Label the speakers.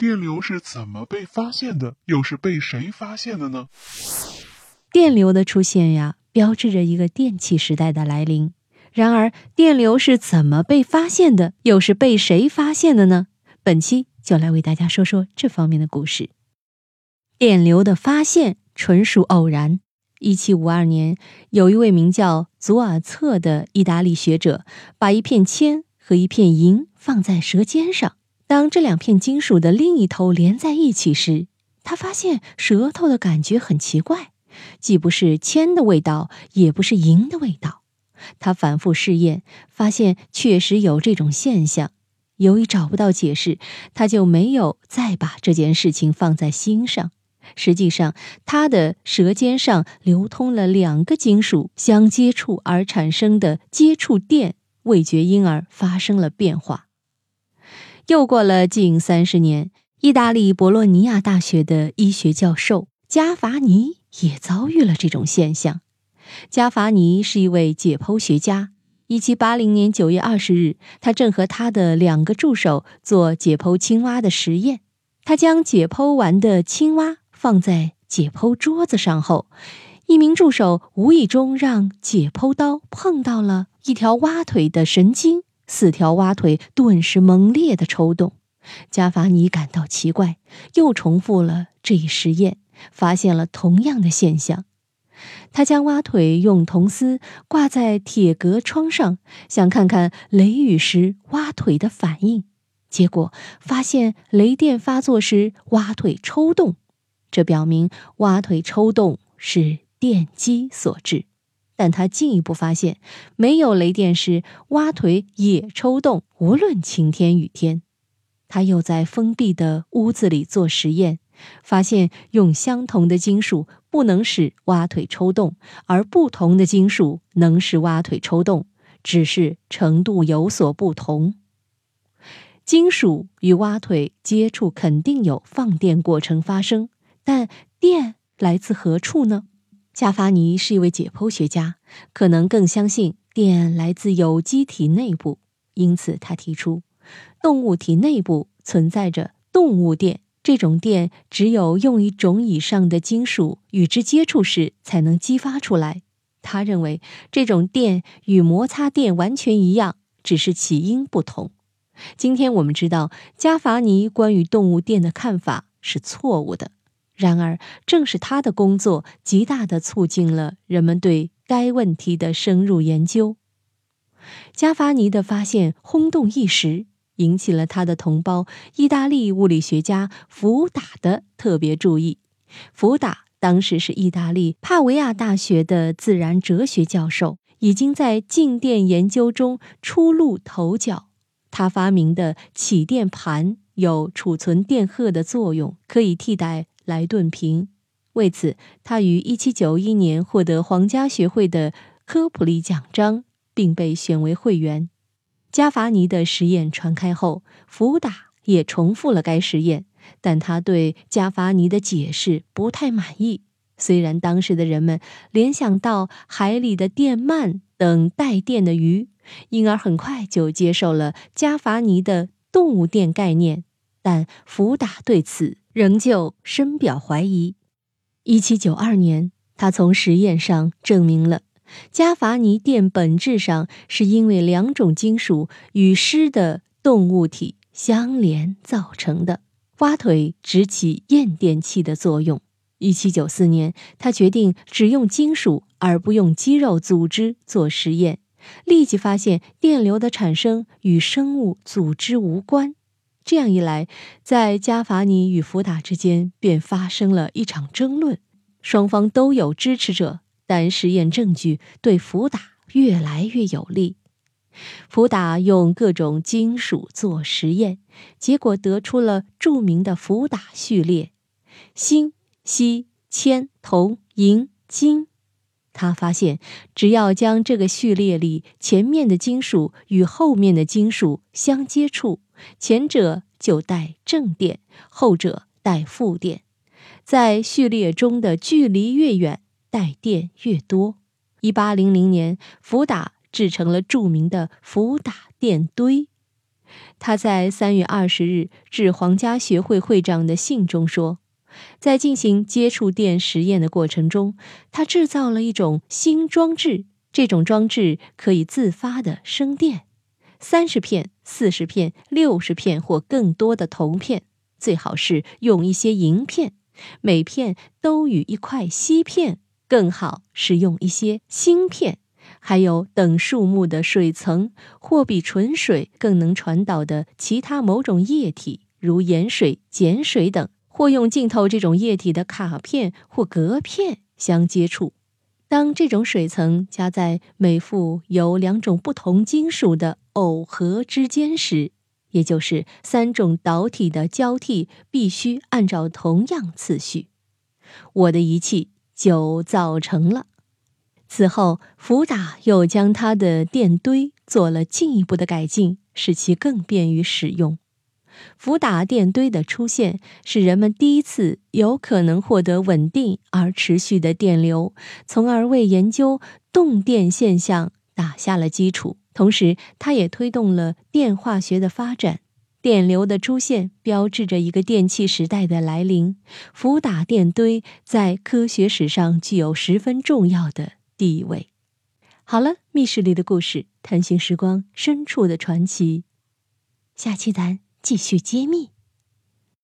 Speaker 1: 电流是怎么被发现的？又是被谁发现的呢？
Speaker 2: 电流的出现呀，标志着一个电气时代的来临。然而，电流是怎么被发现的？又是被谁发现的呢？本期就来为大家说说这方面的故事。电流的发现纯属偶然。一七五二年，有一位名叫祖尔策的意大利学者，把一片铅和一片银放在舌尖上。当这两片金属的另一头连在一起时，他发现舌头的感觉很奇怪，既不是铅的味道，也不是银的味道。他反复试验，发现确实有这种现象。由于找不到解释，他就没有再把这件事情放在心上。实际上，他的舌尖上流通了两个金属相接触而产生的接触电，味觉因而发生了变化。又过了近三十年，意大利博洛尼亚大学的医学教授加法尼也遭遇了这种现象。加法尼是一位解剖学家。一七八零年九月二十日，他正和他的两个助手做解剖青蛙的实验。他将解剖完的青蛙。放在解剖桌子上后，一名助手无意中让解剖刀碰到了一条蛙腿的神经，四条蛙腿顿时猛烈的抽动。加法尼感到奇怪，又重复了这一实验，发现了同样的现象。他将蛙腿用铜丝挂在铁格窗上，想看看雷雨时蛙腿的反应。结果发现雷电发作时蛙腿抽动。这表明蛙腿抽动是电击所致，但他进一步发现，没有雷电时蛙腿也抽动，无论晴天雨天。他又在封闭的屋子里做实验，发现用相同的金属不能使蛙腿抽动，而不同的金属能使蛙腿抽动，只是程度有所不同。金属与蛙腿接触肯定有放电过程发生。但电来自何处呢？加法尼是一位解剖学家，可能更相信电来自有机体内部，因此他提出，动物体内部存在着动物电，这种电只有用一种以上的金属与之接触时才能激发出来。他认为这种电与摩擦电完全一样，只是起因不同。今天我们知道，加法尼关于动物电的看法是错误的。然而，正是他的工作极大地促进了人们对该问题的深入研究。加法尼的发现轰动一时，引起了他的同胞意大利物理学家福达的特别注意。福达当时是意大利帕维亚大学的自然哲学教授，已经在静电研究中初露头角。他发明的起电盘有储存电荷的作用，可以替代。莱顿瓶，为此，他于1791年获得皇家学会的科普利奖章，并被选为会员。加法尼的实验传开后，福达也重复了该实验，但他对加法尼的解释不太满意。虽然当时的人们联想到海里的电鳗等带电的鱼，因而很快就接受了加法尼的动物电概念，但福达对此。仍旧深表怀疑。一七九二年，他从实验上证明了加法尼电本质上是因为两种金属与湿的动物体相连造成的。蛙腿只起验电器的作用。一七九四年，他决定只用金属而不用肌肉组织做实验，立即发现电流的产生与生物组织无关。这样一来，在加法尼与福达之间便发生了一场争论，双方都有支持者，但实验证据对福达越来越有利。福达用各种金属做实验，结果得出了著名的福达序列：锌、锡、铅、铜、银、金。他发现，只要将这个序列里前面的金属与后面的金属相接触。前者就带正电，后者带负电，在序列中的距离越远，带电越多。一八零零年，福达制成了著名的福达电堆。他在三月二十日致皇家学会会长的信中说，在进行接触电实验的过程中，他制造了一种新装置，这种装置可以自发的生电，三十片、四十片、六十片或更多的铜片，最好是用一些银片，每片都与一块锡片，更好是用一些锌片。还有等数目的水层，或比纯水更能传导的其他某种液体，如盐水、碱水等，或用浸透这种液体的卡片或隔片相接触。当这种水层夹在每副由两种不同金属的耦合之间时，也就是三种导体的交替必须按照同样次序，我的仪器就造成了。此后，福达又将他的电堆做了进一步的改进，使其更便于使用。福打电堆的出现，使人们第一次有可能获得稳定而持续的电流，从而为研究动电现象打下了基础。同时，它也推动了电化学的发展。电流的出现标志着一个电气时代的来临。福打电堆在科学史上具有十分重要的。地位，好了，密室里的故事，探寻时光深处的传奇。下期咱继续揭秘。